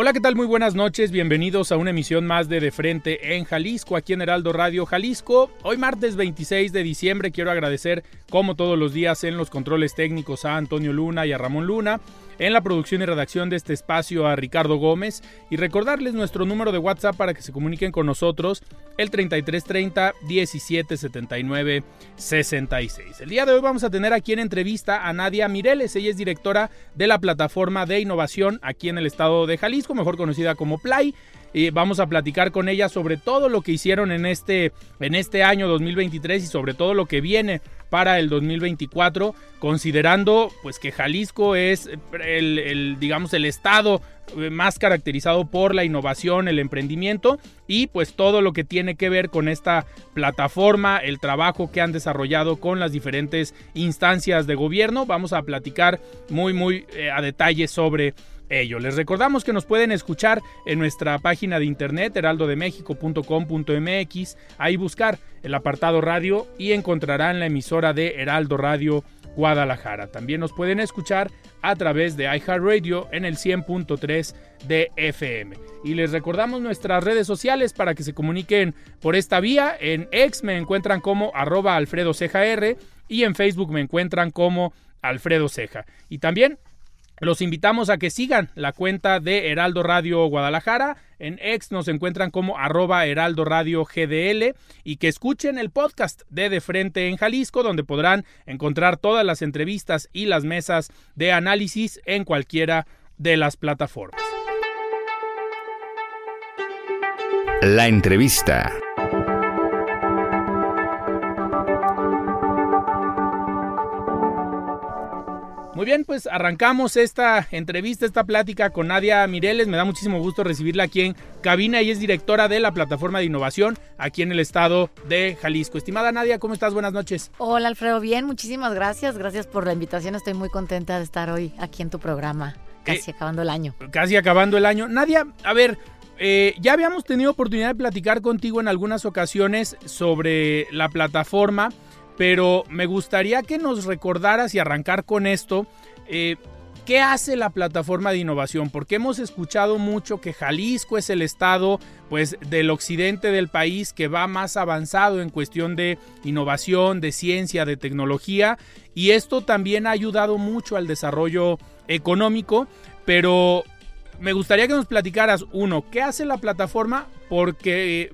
Hola, ¿qué tal? Muy buenas noches. Bienvenidos a una emisión más de De Frente en Jalisco, aquí en Heraldo Radio Jalisco. Hoy martes 26 de diciembre quiero agradecer, como todos los días, en los controles técnicos a Antonio Luna y a Ramón Luna en la producción y redacción de este espacio a Ricardo Gómez y recordarles nuestro número de WhatsApp para que se comuniquen con nosotros el 3330 1779 66. El día de hoy vamos a tener aquí en entrevista a Nadia Mireles, ella es directora de la plataforma de innovación aquí en el estado de Jalisco, mejor conocida como Play. Y vamos a platicar con ella sobre todo lo que hicieron en este, en este año 2023 y sobre todo lo que viene para el 2024, considerando pues que Jalisco es el, digamos el estado más caracterizado por la innovación, el emprendimiento y pues todo lo que tiene que ver con esta plataforma, el trabajo que han desarrollado con las diferentes instancias de gobierno. Vamos a platicar muy muy eh, a detalle sobre ello. Les recordamos que nos pueden escuchar en nuestra página de internet heraldodemexico.com.mx, ahí buscar el apartado radio y encontrarán la emisora de Heraldo Radio Guadalajara. También nos pueden escuchar a través de iHeartRadio en el 100.3 de FM. Y les recordamos nuestras redes sociales para que se comuniquen por esta vía. En X me encuentran como arroba Alfredo y en Facebook me encuentran como Alfredo Ceja. Y también los invitamos a que sigan la cuenta de Heraldo Radio Guadalajara. En ex nos encuentran como arroba Heraldo Radio GDL y que escuchen el podcast de De Frente en Jalisco, donde podrán encontrar todas las entrevistas y las mesas de análisis en cualquiera de las plataformas. La entrevista. Muy bien, pues arrancamos esta entrevista, esta plática con Nadia Mireles. Me da muchísimo gusto recibirla aquí en cabina. Ella es directora de la plataforma de innovación aquí en el estado de Jalisco. Estimada Nadia, ¿cómo estás? Buenas noches. Hola Alfredo, bien, muchísimas gracias. Gracias por la invitación. Estoy muy contenta de estar hoy aquí en tu programa, casi eh, acabando el año. Casi acabando el año. Nadia, a ver, eh, ya habíamos tenido oportunidad de platicar contigo en algunas ocasiones sobre la plataforma pero me gustaría que nos recordaras y arrancar con esto. Eh, ¿Qué hace la plataforma de innovación? Porque hemos escuchado mucho que Jalisco es el estado pues del occidente del país que va más avanzado en cuestión de innovación, de ciencia, de tecnología y esto también ha ayudado mucho al desarrollo económico, pero me gustaría que nos platicaras uno, ¿qué hace la plataforma? Porque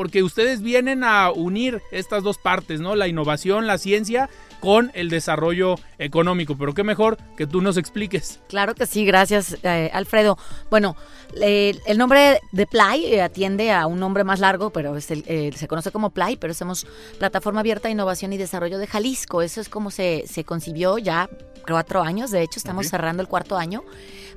porque ustedes vienen a unir estas dos partes, ¿no? La innovación, la ciencia con el desarrollo económico. Pero qué mejor que tú nos expliques. Claro que sí, gracias eh, Alfredo. Bueno, el nombre de Play eh, atiende a un nombre más largo, pero es eh, se conoce como Play, pero somos Plataforma Abierta de Innovación y Desarrollo de Jalisco. Eso es como se, se concibió ya cuatro años, de hecho estamos cerrando el cuarto año.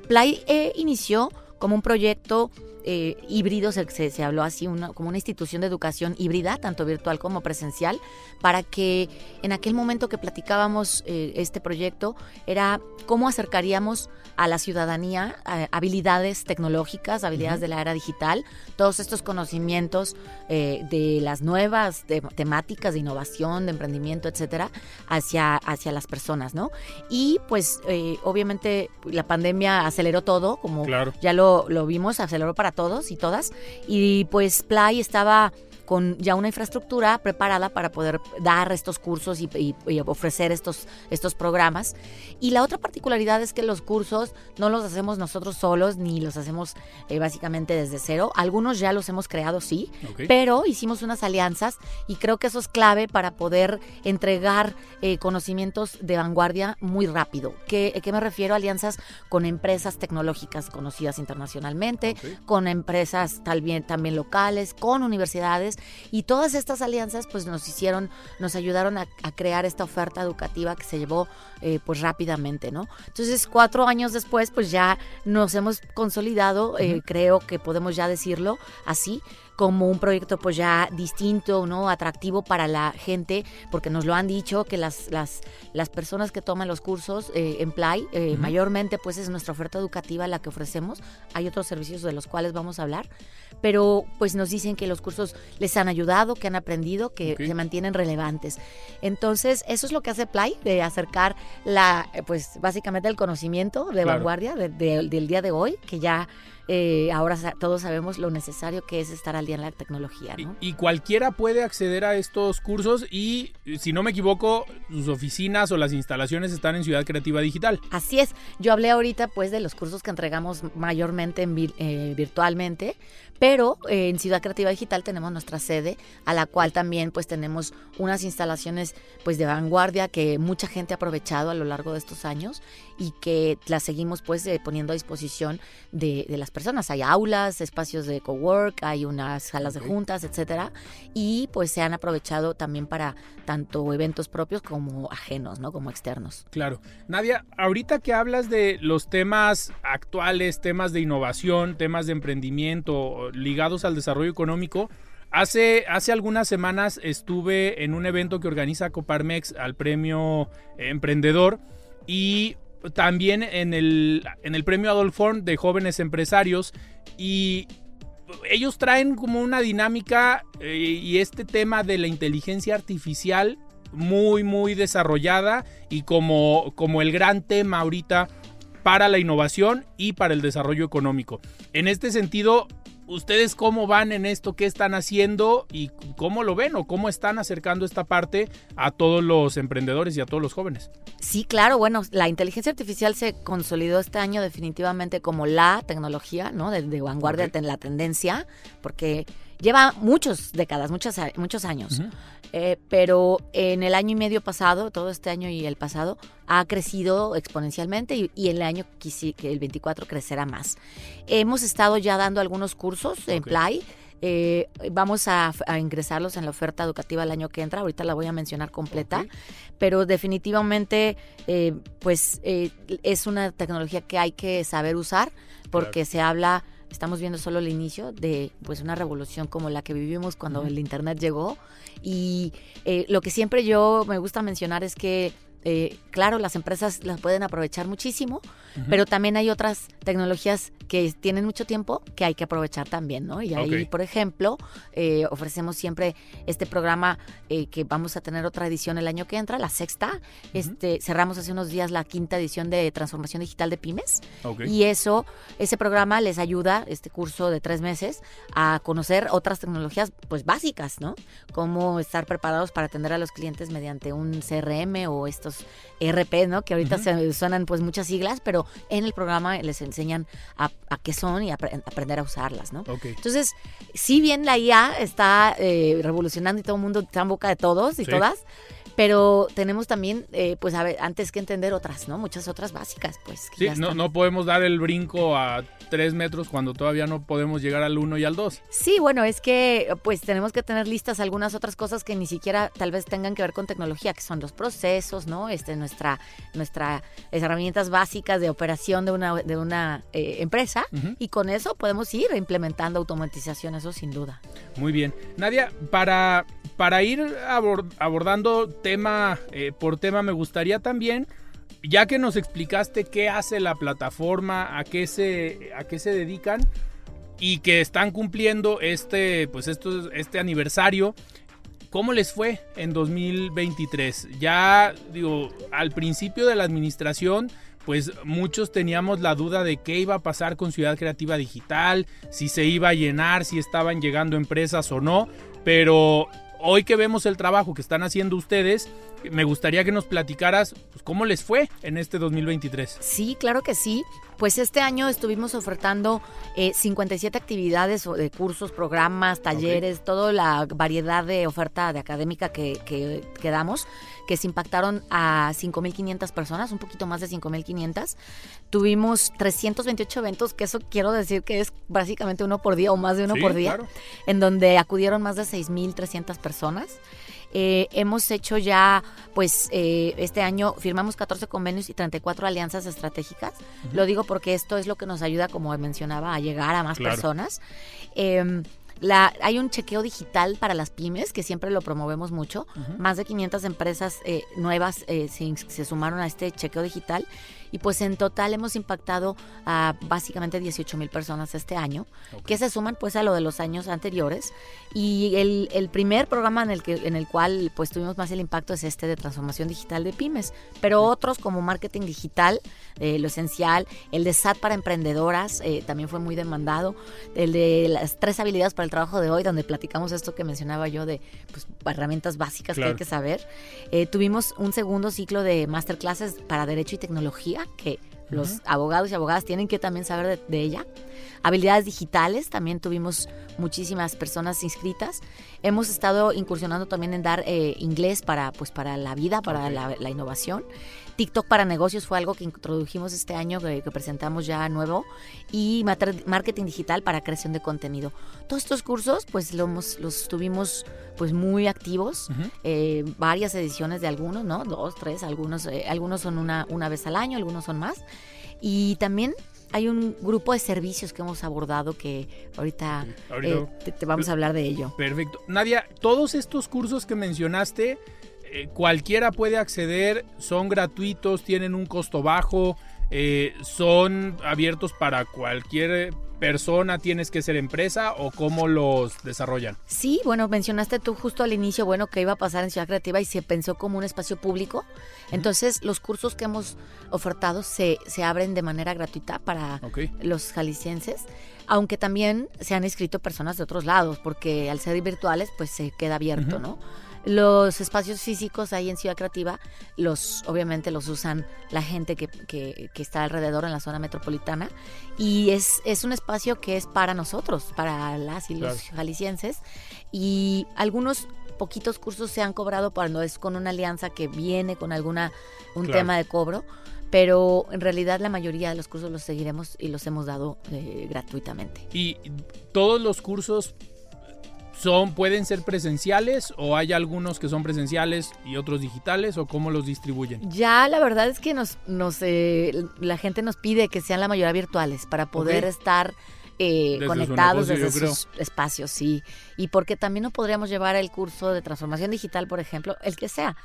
Play inició como un proyecto eh, híbridos, se, se, habló así, una, como una institución de educación híbrida, tanto virtual como presencial, para que en aquel momento que platicábamos eh, este proyecto era cómo acercaríamos a la ciudadanía habilidades tecnológicas, habilidades de la era digital, todos estos conocimientos eh, de las nuevas temáticas de innovación, de emprendimiento, etcétera, hacia, hacia las personas, ¿no? Y pues obviamente la pandemia aceleró todo, como ya lo, lo vimos, aceleró para todos y todas. Y pues Play estaba con ya una infraestructura preparada para poder dar estos cursos y, ofrecer estos, estos programas. Y la otra particularidad es que los cursos no los hacemos nosotros solos ni los hacemos eh, básicamente desde cero. Algunos ya los hemos creado, sí, pero hicimos unas alianzas y creo que eso es clave para poder entregar eh, conocimientos de vanguardia muy rápido. ¿Qué, ¿Qué, me refiero? Alianzas con empresas tecnológicas conocidas internacionalmente, con empresas también, también locales, con universidades y todas estas alianzas pues nos hicieron, nos ayudaron a, crear esta oferta educativa que se llevó eh, pues rápidamente, ¿no? Entonces cuatro años después pues ya nos hemos consolidado, eh, creo que podemos ya decirlo así, como un proyecto pues ya distinto, ¿no? Atractivo para la gente, porque nos lo han dicho que las, las, las personas que toman los cursos eh, en Play, eh, mayormente pues es nuestra oferta educativa la que ofrecemos. Hay otros servicios de los cuales vamos a hablar, pero pues nos dicen que los cursos les han ayudado, que han aprendido, que se mantienen relevantes. Entonces, eso es lo que hace Play, de acercar la, pues básicamente el conocimiento de vanguardia del día de hoy, que ya eh, ahora todos sabemos lo necesario que es estar al día en la tecnología. Y, cualquiera puede acceder a estos cursos y, si no me equivoco, sus oficinas o las instalaciones están en Ciudad Creativa Digital. Así es. Yo hablé ahorita pues de los cursos que entregamos mayormente en, eh, virtualmente, pero eh, en Ciudad Creativa Digital tenemos nuestra sede, a la cual también pues tenemos unas instalaciones pues de vanguardia que mucha gente ha aprovechado a lo largo de estos años y que las seguimos pues poniendo a disposición de, de las personas. Hay aulas, espacios de cowork, hay unas salas de juntas, etcétera, y pues se han aprovechado también para tanto eventos propios como ajenos, ¿no? Como externos. Claro. Nadia, ahorita que hablas de los temas actuales, temas de innovación, temas de emprendimiento ligados al desarrollo económico, Hace, hace, algunas semanas estuve en un evento que organiza Coparmex al premio Emprendedor y también en el, en el premio Adolf Horn de jóvenes empresarios y ellos traen como una dinámica eh, y este tema de la inteligencia artificial muy muy desarrollada y como, como el gran tema ahorita para la innovación y para el desarrollo económico. En este sentido, ¿Ustedes cómo van en esto? ¿Qué están haciendo? ¿Y cómo lo ven o cómo están acercando esta parte a todos los emprendedores y a todos los jóvenes? Sí, claro. Bueno, la inteligencia artificial se consolidó este año definitivamente como la tecnología, ¿no? De, vanguardia en la tendencia, porque lleva muchos décadas, muchos, muchos años. Eh, pero en el año y medio pasado, todo este año y el pasado, ha crecido exponencialmente y, en el año que el 24 crecerá más. Hemos estado ya dando algunos cursos en Play. Eh, vamos a, ingresarlos en la oferta educativa el año que entra. Ahorita la voy a mencionar completa, pero definitivamente, eh, pues es una tecnología que hay que saber usar porque se habla estamos viendo solo el inicio de pues una revolución como la que vivimos cuando el internet llegó. Y eh, lo que siempre yo me gusta mencionar es que eh, claro, las empresas las pueden aprovechar muchísimo, pero también hay otras tecnologías que tienen mucho tiempo que hay que aprovechar también, ¿no? Y ahí, por ejemplo, eh, ofrecemos siempre este programa eh, que vamos a tener otra edición el año que entra, la sexta. este, cerramos hace unos días la quinta edición de Transformación Digital de Pymes. Y eso, ese programa les ayuda, este curso de tres meses, a conocer otras tecnologías, pues básicas, ¿no? Cómo estar preparados para atender a los clientes mediante un CRM o estos ERP, ¿no? Que ahorita se suenan pues muchas siglas, pero en el programa les enseñan a, qué son y a, aprender a usarlas, ¿no? Entonces, si bien la IA está eh, revolucionando y todo el mundo está en boca de todos y todas, pero tenemos también, eh, pues, a ver, antes que entender otras, ¿no? Muchas otras básicas, pues. Sí, no, no podemos dar el brinco a tres metros cuando todavía no podemos llegar al uno y al dos. Sí, bueno, es que, pues, tenemos que tener listas algunas otras cosas que ni siquiera tal vez tengan que ver con tecnología, que son los procesos, ¿no? Este, nuestra, nuestra herramientas básicas de operación de una, de una eh, empresa, y con eso podemos ir implementando automatización, eso sin duda. Muy bien. Nadia, para, para ir abordando tema eh, por tema, me gustaría también, ya que nos explicaste qué hace la plataforma, a qué se, a qué se dedican y que están cumpliendo este, pues esto, este aniversario. ¿Cómo les fue en 2023? Ya digo, al principio de la administración, pues muchos teníamos la duda de qué iba a pasar con Ciudad Creativa Digital, si se iba a llenar, si estaban llegando empresas o no. pero hoy que vemos el trabajo que están haciendo ustedes, me gustaría que nos platicaras pues, cómo les fue en este 2023. Sí, claro que sí. Pues este año estuvimos ofertando eh, 57 actividades de cursos, programas, talleres, toda la variedad de oferta de académica que, que, que damos, que se impactaron a 5.500 personas, un poquito más de 5.500. Tuvimos 328 eventos, que eso quiero decir que es básicamente uno por día o más de uno Sí, por día, claro. en donde acudieron más de 6.300 personas. Eh, hemos hecho ya, pues eh, este año firmamos 14 convenios y 34 alianzas estratégicas. Lo digo porque esto es lo que nos ayuda, como mencionaba, a llegar a más Claro. personas. Eh, la, hay un chequeo digital para las pymes, que siempre lo promovemos mucho. Más de 500 empresas eh, nuevas eh, se, se sumaron a este chequeo digital. Y pues en total hemos impactado a básicamente 18 mil personas este año, que se suman pues a lo de los años anteriores. Y el, el primer programa en el, que, en el cual pues tuvimos más el impacto es este de transformación digital de pymes. Pero otros como marketing digital, eh, lo esencial, el de SAT para emprendedoras eh, también fue muy demandado. El de las tres habilidades para el trabajo de hoy, donde platicamos esto que mencionaba yo de pues, herramientas básicas que hay que saber. Eh, tuvimos un segundo ciclo de masterclasses para Derecho y Tecnología, que los abogados y abogadas tienen que también saber de, de ella. Habilidades digitales, también tuvimos muchísimas personas inscritas. Hemos estado incursionando también en dar eh, inglés para, pues, para la vida, para la, la innovación. TikTok para negocios fue algo que introdujimos este año, que, que presentamos ya nuevo. Y marketing digital para creación de contenido. Todos estos cursos, pues lo hemos- los tuvimos pues muy activos, eh, varias ediciones de algunos, ¿no? Dos, tres, algunos, eh, algunos son una, una vez al año, algunos son más. Y también hay un grupo de servicios que hemos abordado que ahorita, eh, te, te vamos a hablar de ello. Perfecto. Nadia, todos estos cursos que mencionaste, eh, cualquiera puede acceder, son gratuitos, tienen un costo bajo, eh, son abiertos para cualquier persona, tienes que ser empresa o cómo los desarrollan. Sí, bueno, mencionaste tú justo al inicio, bueno, que iba a pasar en Ciudad Creativa y se pensó como un espacio público. Entonces, los cursos que hemos ofertado se, se abren de manera gratuita para Ok. los jaliscienses, aunque también se han inscrito personas de otros lados, porque al ser virtuales, pues se queda abierto, ¿no? Los espacios físicos ahí en Ciudad Creativa, los obviamente los usan la gente que, que- que está alrededor en la zona metropolitana y es, es un espacio que es para nosotros, para las y los Claro. jaliscienses y algunos poquitos cursos se han cobrado cuando es con una alianza que viene con alguna un Claro. tema de cobro, pero en realidad la mayoría de los cursos los seguiremos y los hemos dado eh, gratuitamente. ¿Y todos los cursos son pueden ser presenciales o hay algunos que son presenciales y otros digitales o cómo los distribuyen? Ya la verdad es que nos, nos eh, la gente nos pide que sean la mayoría virtuales para poder estar eh, Desde conectados negocio, desde sus espacios, sí. Y porque también no podríamos llevar el curso de transformación digital, por ejemplo, el que sea,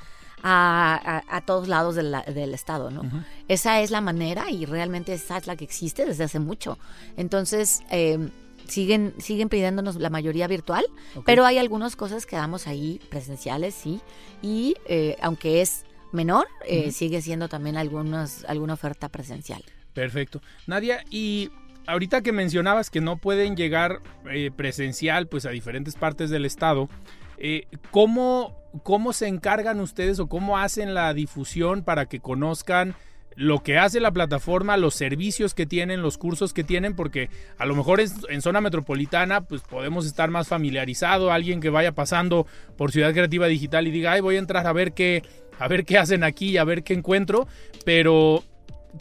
a, a- a todos lados de la- del estado, ¿no? Esa es la manera y realmente esa es la que existe desde hace mucho. Entonces, eh, siguen, siguen pidiéndonos la mayoría virtual, pero hay algunas cosas que damos ahí presenciales, sí. Y eh, aunque es menor, eh, sigue siendo también algunos, alguna oferta presencial. Perfecto. Nadia, y ahorita que mencionabas que no pueden llegar eh, presencial pues a diferentes partes del estado, eh, ¿cómo, ¿cómo se encargan ustedes o cómo hacen la difusión para que conozcan lo que hace la plataforma, los servicios que tienen, los cursos que tienen? Porque a lo mejor es- en zona metropolitana pues podemos estar más familiarizado, alguien que vaya pasando por Ciudad Creativa Digital y diga, ay, voy a entrar a ver qué, a ver qué hacen aquí, a ver qué encuentro, pero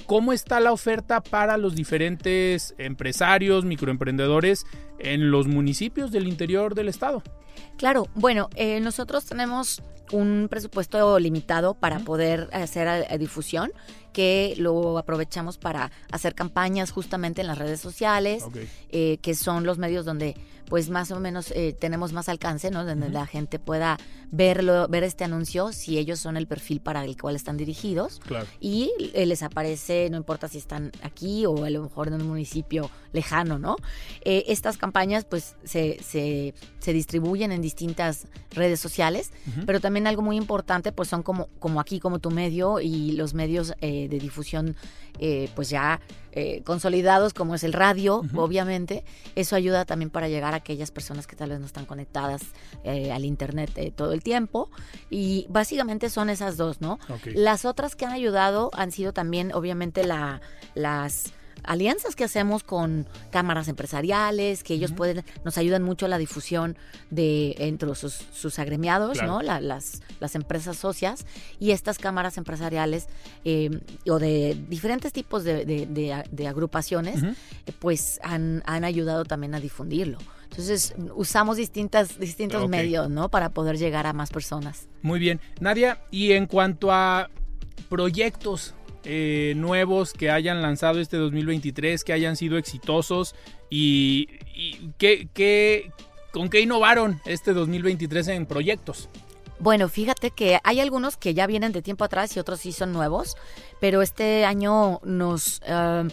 ¿Cómo está la oferta para los diferentes empresarios, microemprendedores en los municipios del interior del estado? Claro, bueno, eh, nosotros tenemos un presupuesto limitado para poder hacer eh, difusión, que lo aprovechamos para hacer campañas justamente en las redes sociales, eh, que son los medios donde pues más o menos eh, tenemos más alcance, ¿no? Donde la gente pueda verlo, ver este anuncio si ellos son el perfil para el cual están dirigidos. Claro. Y eh, les aparece, no importa si están aquí o a lo mejor en un municipio lejano, ¿no? Eh, estas campañas pues se, se, se distribuyen en distintas redes sociales, pero también algo muy importante pues son como, como aquí, como tu medio y los medios eh, de difusión eh, pues ya eh, consolidados como es el radio, obviamente. Eso ayuda también para llegar a aquellas personas que tal vez no están conectadas al internet todo el tiempo. Y básicamente son esas dos, ¿no? Las otras que han ayudado han sido también obviamente la, las alianzas que hacemos con cámaras empresariales, que ellos pueden, nos ayudan mucho a la difusión de entre sus, agremiados, ¿no? las, las empresas socias y estas cámaras empresariales eh, o de diferentes tipos de, de, agrupaciones, eh, pues han, han ayudado también a difundirlo. Entonces usamos distintas, distintos medios, ¿no? Para poder llegar a más personas. Muy bien. Nadia, y en cuanto a proyectos eh, nuevos que hayan lanzado este 2023, que hayan sido exitosos y, que, con qué innovaron este 2023 en proyectos. Bueno, fíjate que hay algunos que ya vienen de tiempo atrás y otros sí son nuevos, pero este año nos, eh,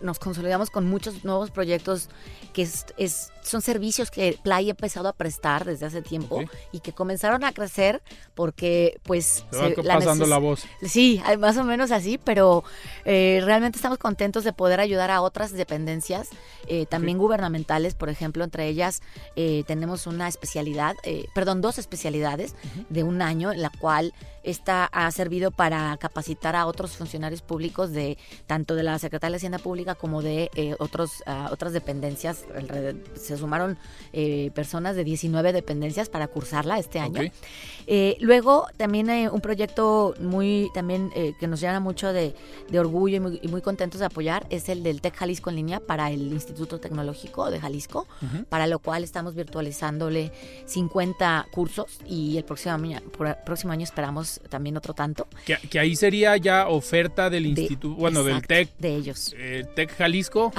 nos consolidamos con muchos nuevos proyectos que es, son servicios que Play ha empezado a prestar desde hace tiempo y que comenzaron a crecer porque pues... Se pasando la, voz. Sí, más o menos así, pero eh, realmente estamos contentos de poder ayudar a otras dependencias, eh, también gubernamentales, por ejemplo, entre ellas eh, tenemos una especialidad, perdón, dos especialidades de un año en la cual esta ha servido para capacitar a otros funcionarios públicos de tanto de la Secretaría de Hacienda Pública como de otros, ah, otras dependencias se sumaron eh, personas de 19 dependencias para cursarla este año. Eh, luego también un proyecto muy también eh, que nos llena mucho de, orgullo y muy, contentos de apoyar es el del TEC Jalisco en línea para el Instituto Tecnológico de Jalisco, para lo cual estamos virtualizándole 50 cursos y el próximo año, próximo año esperamos también otro tanto. Que, ahí sería ya oferta del instituto, bueno, del TEC. De ellos. TEC Jalisco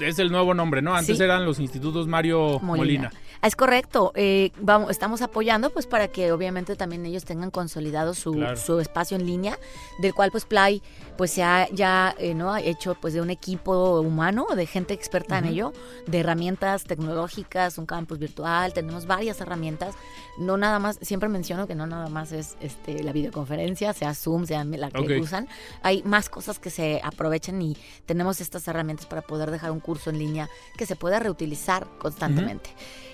es, el nuevo nombre, ¿no? Antes eran los institutos Mario Molina. Es correcto. Eh, vamos, estamos apoyando pues para que obviamente también ellos tengan consolidado su, su espacio en línea, del cual pues Play pues se ha ya eh, no hecho pues de un equipo humano, de gente experta en ello, de herramientas tecnológicas, un campus virtual, tenemos varias herramientas. No nada más, siempre menciono que no nada más es este la videoconferencia, sea Zoom, sea la que usan. Hay más cosas que se aprovechan y tenemos estas herramientas para poder dejar un curso en línea que se pueda reutilizar constantemente.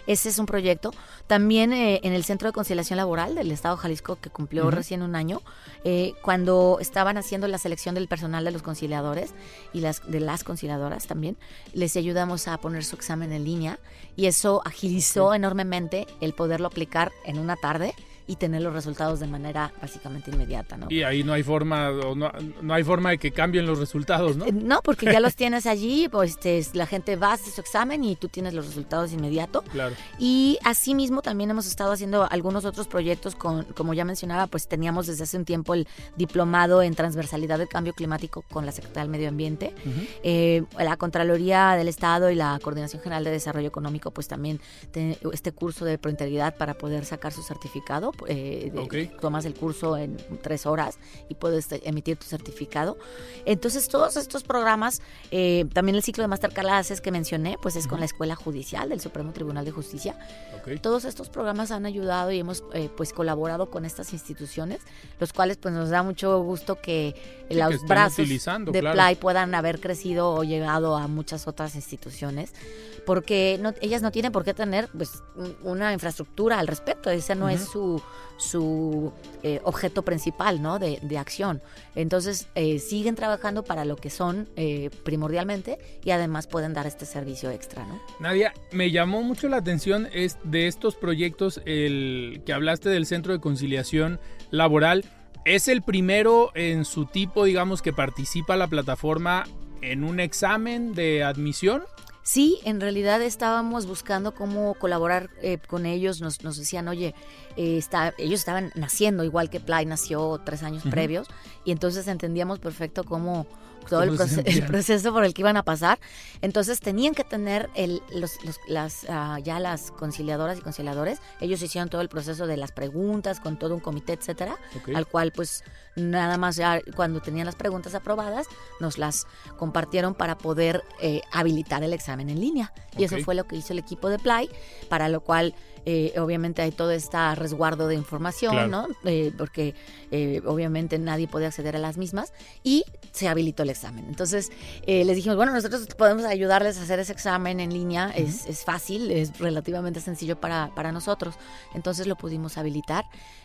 Ese es un proyecto. También eh, en el Centro de Conciliación Laboral del Estado de Jalisco, que cumplió recién un año, eh, cuando estaban haciendo la selección del personal de los conciliadores y las de las conciliadoras también, les ayudamos a poner su examen en línea y eso agilizó enormemente el poderlo aplicar en una tarde y tener los resultados de manera básicamente inmediata, ¿no? Y ahí no hay forma, no, no hay forma de que cambien los resultados, ¿no? Eh, no, porque ya los tienes allí, pues este, la gente va a hacer su examen y tú tienes los resultados inmediato. Claro. Y asimismo también hemos estado haciendo algunos otros proyectos con, como ya mencionaba, pues teníamos desde hace un tiempo el diplomado en transversalidad del cambio climático con la Secretaría del Medio Ambiente. Eh, la Contraloría del Estado y la Coordinación General de Desarrollo Económico, pues también este curso de prointegridad para poder sacar su certificado eh, tomas el curso en tres horas y puedes emitir tu certificado. Entonces, todos estos programas, eh, también el ciclo de Master Classes que mencioné, pues es con la Escuela Judicial del Supremo Tribunal de Justicia. Todos estos programas han ayudado y hemos eh, pues colaborado con estas instituciones, los cuales pues nos da mucho gusto que los brazos de Play puedan haber crecido o llegado a muchas otras instituciones, porque ellas no tienen por qué tener pues una infraestructura al respecto, ese no es su su eh, objeto principal ¿no? de, acción. Entonces eh, siguen trabajando para lo que son eh, primordialmente y además pueden dar este servicio extra. ¿no? Nadia, me llamó mucho la atención es de estos proyectos el que hablaste del Centro de Conciliación Laboral. Es el primero en su tipo, digamos, que participa la plataforma en un examen de admisión. Sí, en realidad estábamos buscando cómo colaborar eh, con ellos. Nos, nos decían, oye, eh, está, ellos estaban naciendo igual que Play nació tres años previos y entonces entendíamos perfecto cómo todo el, proceso por el que iban a pasar. Entonces tenían que tener el, los, las, ah, ya las conciliadoras y conciliadores. Ellos hicieron todo el proceso de las preguntas con todo un comité, etcétera, al cual pues nada más ya cuando tenían las preguntas aprobadas nos las compartieron para poder eh, habilitar el examen en línea. Y eso fue lo que hizo el equipo de Play, para lo cual eh, obviamente hay todo este resguardo de información, Claro. ¿no? Eh, porque eh, obviamente nadie puede acceder a las mismas y se habilitó el examen. Entonces eh, les dijimos, bueno, nosotros podemos ayudarles a hacer ese examen en línea, es, es fácil, es relativamente sencillo para, para nosotros. Entonces lo pudimos habilitar.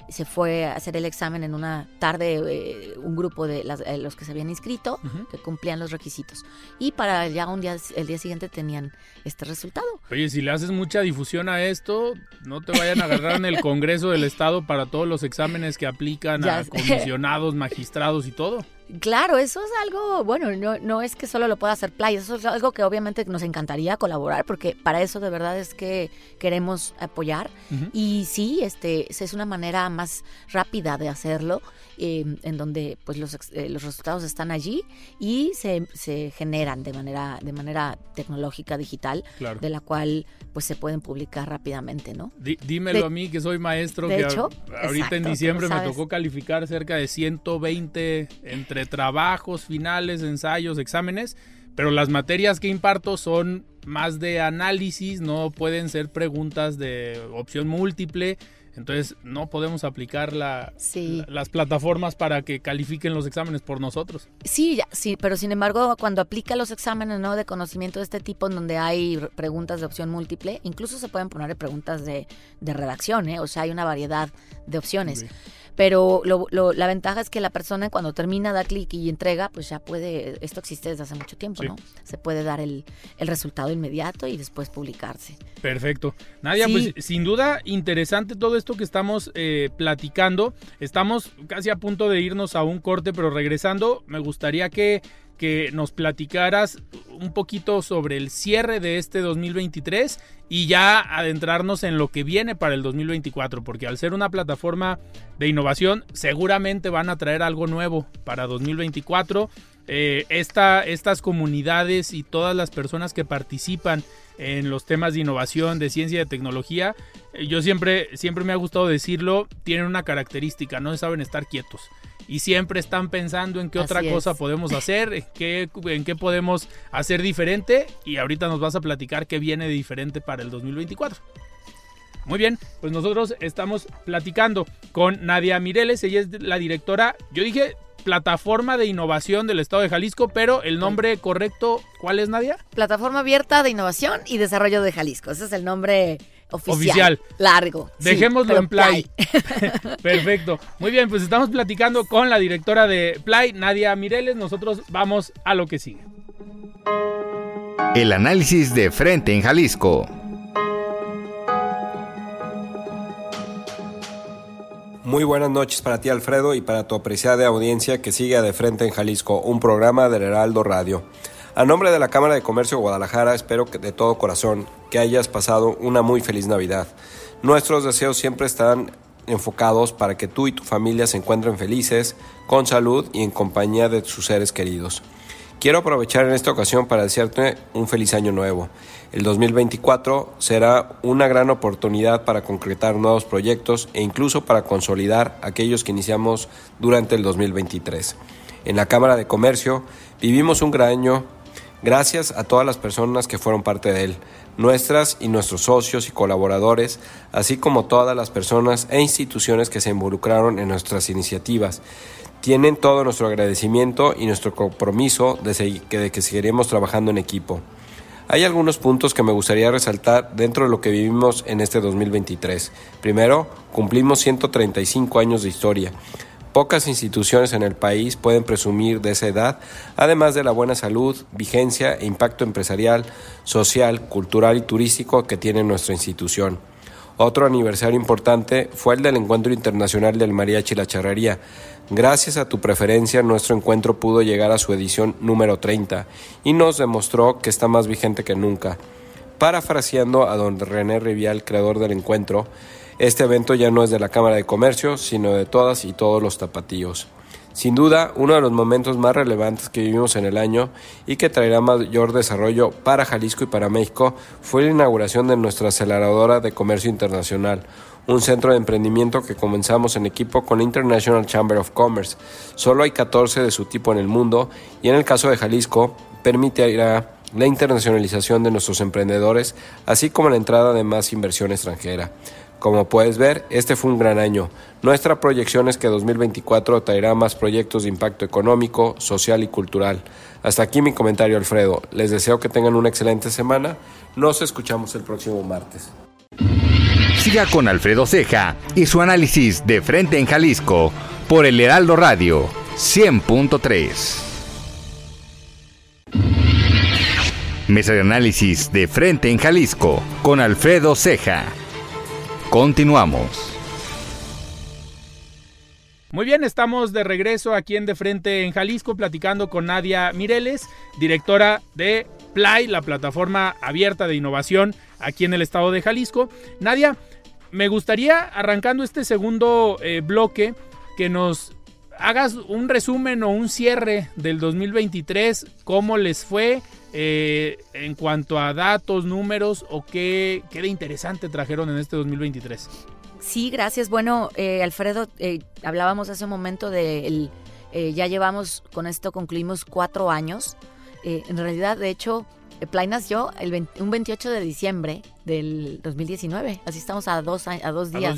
Se fue a hacer el examen en una tarde eh, un grupo de las- eh, los que se habían inscrito, que cumplían los requisitos. Y para ya un día, el día siguiente tenían este resultado. Oye, si le haces mucha difusión a esto, no te vayan a agarrar en el Congreso del Estado para todos los exámenes que aplican Ya a sé. comisionados, magistrados y todo. Claro, eso es algo, bueno, no, no es que solo lo pueda hacer Play, eso es algo que obviamente nos encantaría colaborar, porque para eso de verdad es que queremos apoyar. Y sí, este es una manera más rápida de hacerlo, eh, en donde pues los, eh, los resultados están allí y se, se generan de manera, de manera tecnológica, digital, Claro. de la cual pues se pueden publicar rápidamente, ¿no? Di- dímelo De- a mí que soy maestro, de que hecho, ahorita en diciembre me tocó calificar cerca de 120 entre trabajos, finales, ensayos, exámenes, pero las materias que imparto son más de análisis, no pueden ser preguntas de opción múltiple. Entonces no podemos aplicar la- Sí. la- las plataformas para que califiquen los exámenes por nosotros. Sí, ya- sí, pero sin embargo, cuando aplica los exámenes ¿no? de conocimiento de este tipo, en donde hay re- preguntas de opción múltiple, incluso se pueden poner preguntas de, de redacción, ¿eh? o sea, hay una variedad de opciones. Pero lo- lo- la ventaja es que la persona cuando termina, da clic y entrega, pues ya puede, esto existe desde hace mucho tiempo, Sí. ¿no? Se puede dar el, el resultado inmediato y después publicarse. Perfecto. Nadia, Sí. pues sin duda interesante todo esto que estamos eh, platicando. Estamos casi a punto de irnos a un corte, pero regresando, me gustaría que, que nos platicaras un poquito sobre el cierre de este 2023 y ya adentrarnos en lo que viene para el 2024, porque al ser una plataforma de innovación, seguramente van a traer algo nuevo para 2024. Eh, esta, estas comunidades y todas las personas que participan en los temas de innovación, de ciencia y de tecnología, eh, yo siempre, siempre me ha gustado decirlo, tienen una característica, no saben estar quietos. Y siempre están pensando en qué otra cosa podemos hacer, en qué, en qué podemos hacer diferente. Y ahorita nos vas a platicar qué viene de diferente para el 2024. Muy bien, pues nosotros estamos platicando con Nadia Mireles, ella es la directora, yo dije plataforma de innovación del estado de Jalisco, pero el nombre correcto, ¿cuál es Nadia? Plataforma Abierta de Innovación y Desarrollo de Jalisco. Ese es el nombre oficial. Oficial. Largo. Dejémoslo en Play. Perfecto. Muy bien, pues estamos platicando con la directora de Play, Nadia Mireles. Nosotros vamos a lo que sigue. El análisis de frente en Jalisco. Muy buenas noches para ti Alfredo y para tu apreciada audiencia que sigue a de frente en Jalisco, un programa del Heraldo Radio. A nombre de la Cámara de Comercio de Guadalajara espero que de todo corazón que hayas pasado una muy feliz Navidad. Nuestros deseos siempre están enfocados para que tú y tu familia se encuentren felices, con salud y en compañía de sus seres queridos. Quiero aprovechar en esta ocasión para desearte un feliz año nuevo. El 2024 será una gran oportunidad para concretar nuevos proyectos e incluso para consolidar aquellos que iniciamos durante el 2023. En la Cámara de Comercio vivimos un gran año gracias a todas las personas que fueron parte de él, nuestras y nuestros socios y colaboradores, así como todas las personas e instituciones que se involucraron en nuestras iniciativas tienen todo nuestro agradecimiento y nuestro compromiso de, que- que seguiremos trabajando en equipo. Hay algunos puntos que me gustaría resaltar dentro de lo que vivimos en este 2023. Primero, cumplimos 135 años de historia. Pocas instituciones en el país pueden presumir de esa edad, además de la buena salud, vigencia e impacto empresarial, social, cultural y turístico que tiene nuestra institución. Otro aniversario importante fue el del Encuentro Internacional del Mariachi y la Charrería. Gracias a tu preferencia, nuestro encuentro pudo llegar a su edición número 30 y nos demostró que está más vigente que nunca. Parafraseando a don René Rivial, creador del encuentro, este evento ya no es de la Cámara de Comercio, sino de todas y todos los tapatíos. Sin duda, uno de los momentos más relevantes que vivimos en el año y que traerá mayor desarrollo para Jalisco y para México fue la inauguración de nuestra aceleradora de comercio internacional, un centro de emprendimiento que comenzamos en equipo con la International Chamber of Commerce. Solo hay 14 de su tipo en el mundo y en el caso de Jalisco permitirá la internacionalización de nuestros emprendedores, así como la entrada de más inversión extranjera. Como puedes ver, este fue un gran año. Nuestra proyección es que 2024 traerá más proyectos de impacto económico, social y cultural. Hasta aquí mi comentario, Alfredo. Les deseo que tengan una excelente semana. Nos escuchamos el próximo martes. Siga con Alfredo Ceja y su análisis de frente en Jalisco por el Heraldo Radio 100.3. Mesa de análisis de frente en Jalisco con Alfredo Ceja. Continuamos. Muy bien, estamos de regreso aquí en De Frente en Jalisco platicando con Nadia Mireles, directora de Play, la plataforma abierta de innovación aquí en el estado de Jalisco. Nadia, me gustaría, arrancando este segundo eh, bloque, que nos hagas un resumen o un cierre del 2023, cómo les fue eh, en cuanto a datos, números o qué, de interesante trajeron en este 2023. Sí, gracias. Bueno, eh, Alfredo, eh, hablábamos hace un momento de el, ya llevamos con esto concluimos cuatro años. en realidad, de hecho, Play nació el un 28 de diciembre del 2019. Así estamos a dos, a dos, días,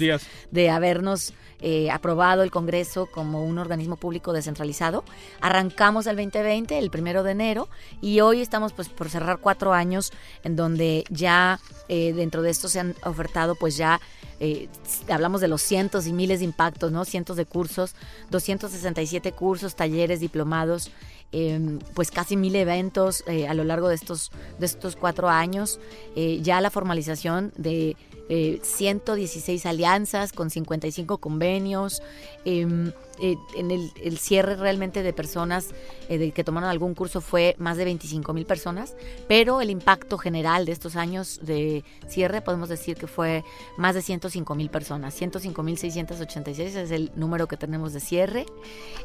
de habernos eh, aprobado el Congreso como un organismo público descentralizado. Arrancamos el 2020, el primero de enero, y hoy estamos pues por cerrar cuatro años en donde ya eh, dentro de esto se han ofertado pues ya eh, hablamos de los cientos y miles de impactos, ¿no? Cientos de cursos, 267 cursos, talleres, diplomados, Em, pues casi mil eventos eh, a lo largo de estos, de estos cuatro años, eh, ya la formalización de 116 eh, alianzas con 55 convenios, em, eh, en el, cierre realmente de personas eh, que tomaron algún curso fue más de 25 mil personas, pero el impacto general de estos años de cierre podemos decir que fue más de 105 mil personas, 105 mil 686 es el número que tenemos de cierre.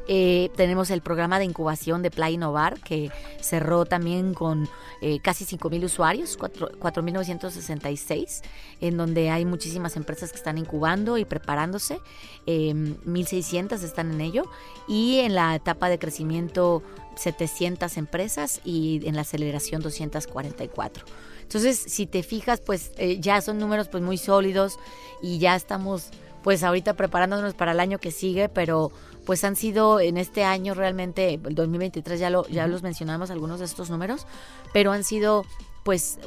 tenemos el programa de incubación de Play Innovar que cerró también con casi 5 mil usuarios, 4.966, en donde hay muchísimas empresas que están incubando y preparándose. 1.600 están en ello y en la etapa de crecimiento 700 empresas y en la aceleración 244. Entonces, si te fijas, pues eh, ya son números pues muy sólidos y ya estamos pues ahorita preparándonos para el año que sigue, pero pues han sido en este año realmente, el 2023 ya, lo, ya los mencionamos algunos de estos números, pero han sido pues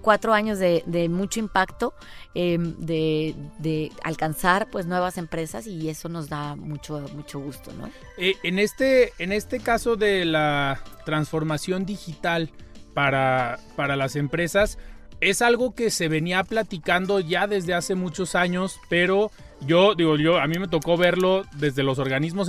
cuatro años de, mucho impacto, em, de, alcanzar pues nuevas empresas y eso nos da mucho, mucho gusto, ¿no? Eh, en, este, en este caso de la transformación digital para, para las empresas, es algo que se venía platicando ya desde hace muchos años, pero yo digo, yo a mí me tocó verlo desde los organismos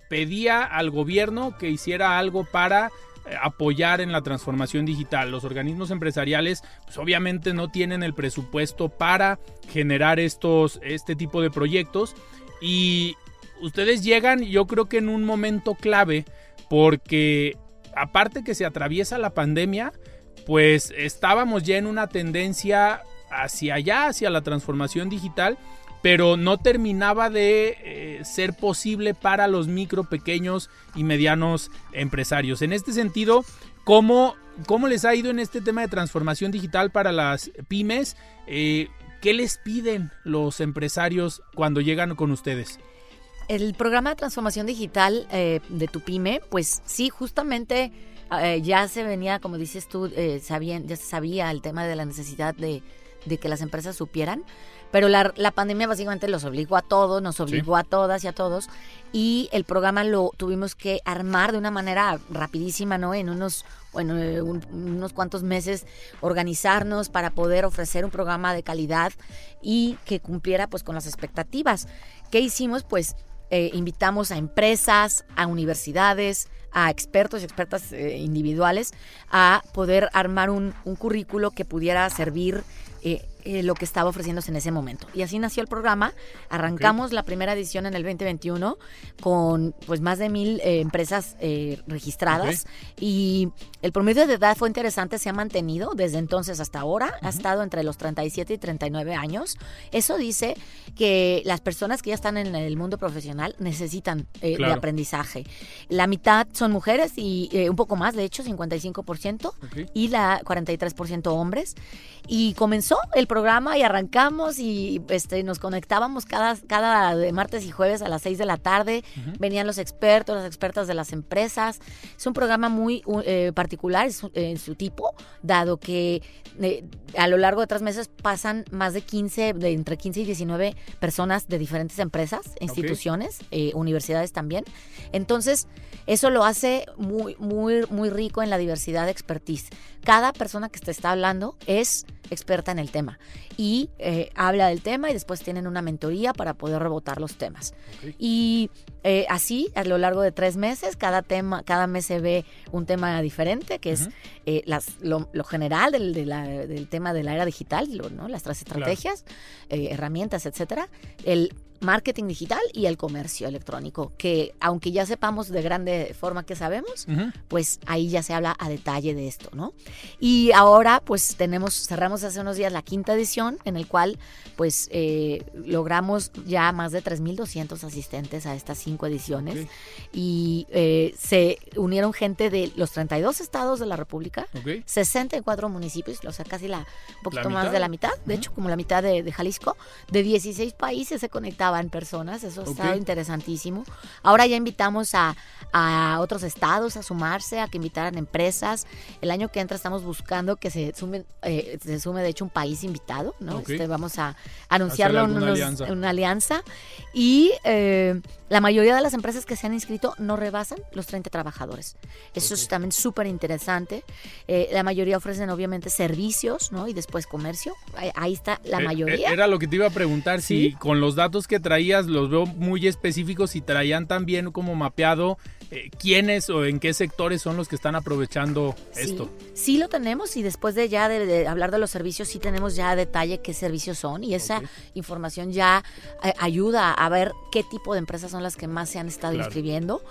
pedía al gobierno que hiciera algo para eh, apoyar en la transformación digital. Los organismos empresariales pues obviamente no tienen el presupuesto para generar estos este tipo de proyectos y ustedes llegan yo creo que en un momento clave porque aparte que se atraviesa la pandemia, pues estábamos ya en una tendencia hacia allá, hacia la transformación digital pero no terminaba de eh, ser posible para los micro, pequeños y medianos empresarios. En este sentido, ¿cómo, cómo les ha ido en este tema de transformación digital para las pymes? Eh, ¿qué les piden los empresarios cuando llegan con ustedes? El programa de transformación digital eh, de tu pyme, pues sí, justamente ya se venía, como dices tú, sabían, ya se sabía el tema de la necesidad de que las empresas supieran, pero la, la, pandemia básicamente los obligó a todos, nos obligó sí. a todas y a todos, y el programa lo tuvimos que armar de una manera rapidísima, ¿no? En unos, bueno, un, unos cuantos meses, organizarnos para poder ofrecer un programa de calidad y que cumpliera pues con las expectativas. ¿Qué hicimos? Pues eh, invitamos a empresas, a universidades, a expertos y expertas eh, individuales a poder armar un, un currículo que pudiera servir eh, eh, lo que estaba ofreciéndose en ese momento. Y así nació el programa. Arrancamos okay. la primera edición en el 2021 con pues más de mil eh, empresas eh, registradas okay. y el promedio de edad fue interesante, se ha mantenido desde entonces hasta ahora, uh -huh. ha estado entre los 37 y 39 años. Eso dice que las personas que ya están en el mundo profesional necesitan claro. de aprendizaje. La mitad son mujeres y un poco más, de hecho, 55% okay. y la 43% hombres. Y comenzó el programa y arrancamos y este, nos conectábamos cada, cada martes y jueves a las 6 de la tarde. Uh -huh. Venían los expertos, las expertas de las empresas. Es un programa muy eh, particular en su tipo, dado que eh, a lo largo de tres meses pasan más de 15, de entre 15 y 19 personas de diferentes empresas, instituciones, okay. eh, universidades también. Entonces, eso lo hace muy, muy, muy rico en la diversidad de expertise. Cada persona que te está hablando es experta en el tema y eh, habla del tema y después tienen una mentoría para poder rebotar los temas. Okay. Y eh, así, a lo largo de tres meses, cada tema, cada mes se ve un tema diferente, que uh -huh. es eh, las, lo, lo, general del, de la, del, tema de la era digital, lo, ¿no? las tres estrategias, claro. herramientas, etcétera. El marketing digital y el comercio electrónico, que aunque ya sepamos de grande forma que sabemos, uh -huh. pues ahí ya se habla a detalle de esto, ¿no? Y ahora pues tenemos, cerramos hace unos días la quinta edición en el cual pues eh, logramos ya más de 3.200 asistentes a estas cinco ediciones okay. y eh, se unieron gente de los 32 estados de la República, okay. 64 municipios, o sea, casi la, un poquito ¿La más de la mitad, de uh -huh. hecho como la mitad de, de Jalisco, de 16 países se conectaban en personas, eso okay. está interesantísimo. Ahora ya invitamos a, a, otros estados a sumarse, a que invitaran empresas. El año que entra estamos buscando que se sume, eh, se sume de hecho un país invitado, ¿no? Okay. Este, vamos a anunciarlo en alianza. una alianza. Y eh, la mayoría de las empresas que se han inscrito no rebasan los 30 trabajadores. Eso okay. es también súper interesante. Eh, la mayoría ofrecen obviamente servicios, ¿no? Y después comercio. Ahí, ahí está la mayoría. Era lo que te iba a preguntar, ¿Sí? si con los datos que traías los veo muy específicos y traían también como mapeado eh, quiénes o en qué sectores son los que están aprovechando sí, esto. Sí lo tenemos y después de ya de, de, hablar de los servicios sí tenemos ya a detalle qué servicios son y esa okay. información ya eh, ayuda a ver qué tipo de empresas son las que más se han estado claro. inscribiendo.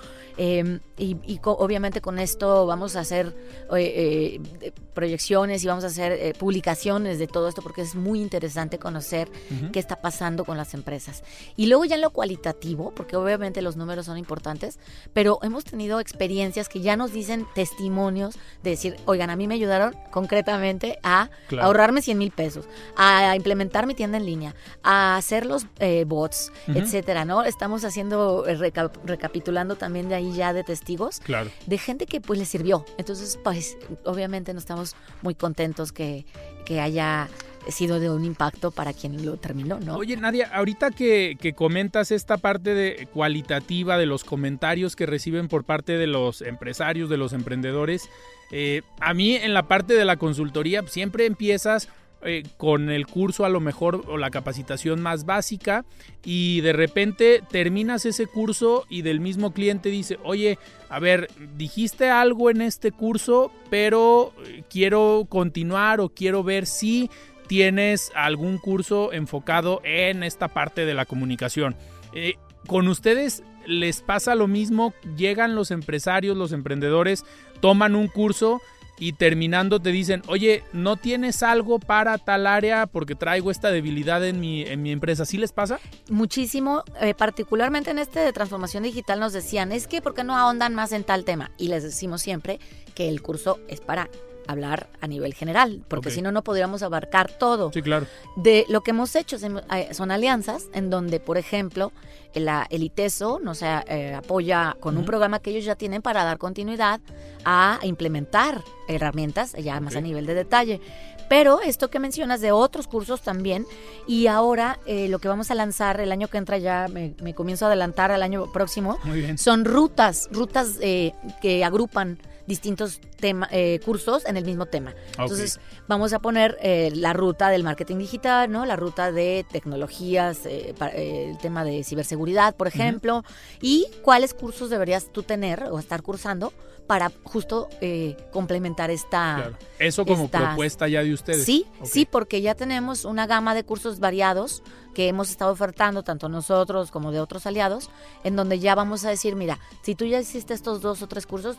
Eh, y, y co obviamente con esto vamos a hacer eh, eh, proyecciones y vamos a hacer eh, publicaciones de todo esto porque es muy interesante conocer uh -huh. qué está pasando con las empresas. Y luego ya en lo cualitativo, porque obviamente los números son importantes, pero hemos tenido experiencias que ya nos dicen testimonios de decir, oigan, a mí me ayudaron concretamente a claro. ahorrarme 100 mil pesos, a implementar mi tienda en línea, a hacer los bots, uh -huh. etcétera, ¿no? Estamos haciendo, reca recapitulando también de ahí ya de testigos claro. de gente que pues le sirvió. Entonces, pues obviamente no estamos muy contentos que, que haya sido de un impacto para quien lo terminó, ¿no? Oye, Nadia, ahorita que, que, comentas esta parte de cualitativa de los comentarios que reciben por parte de los empresarios, de los emprendedores, eh, a mí en la parte de la consultoría siempre empiezas eh, con el curso a lo mejor o la capacitación más básica y de repente terminas ese curso y del mismo cliente dice, oye, a ver, dijiste algo en este curso, pero eh, quiero continuar o quiero ver si tienes algún curso enfocado en esta parte de la comunicación. Eh, con ustedes les pasa lo mismo, llegan los empresarios, los emprendedores, toman un curso y terminando te dicen, oye, ¿no tienes algo para tal área porque traigo esta debilidad en mi, en mi empresa? ¿Sí les pasa? Muchísimo, eh, particularmente en este de transformación digital nos decían, es que ¿por qué no ahondan más en tal tema? Y les decimos siempre que el curso es para hablar a nivel general, porque si no, no podríamos abarcar todo. Sí, claro. De lo que hemos hecho eh, son alianzas en donde, por ejemplo, la, el ITESO nos eh, apoya con un programa que ellos ya tienen para dar continuidad a implementar herramientas ya más a nivel de detalle. Pero esto que mencionas de otros cursos también, y ahora eh, lo que vamos a lanzar el año que entra ya, me, me comienzo a adelantar al año próximo, Muy bien. son rutas, rutas eh, que agrupan distintos tema, eh, cursos en el mismo tema. Entonces, vamos a poner eh, la ruta del marketing digital, ¿no? La ruta de tecnologías, eh, eh, el tema de ciberseguridad, por ejemplo, y cuáles cursos deberías tú tener o estar cursando para justo eh, complementar esta... Claro. Eso como estas- propuesta ya de ustedes. Sí, sí, porque ya tenemos una gama de cursos variados que hemos estado ofertando tanto nosotros como de otros aliados, en donde ya vamos a decir, mira, si tú ya hiciste estos dos o tres cursos,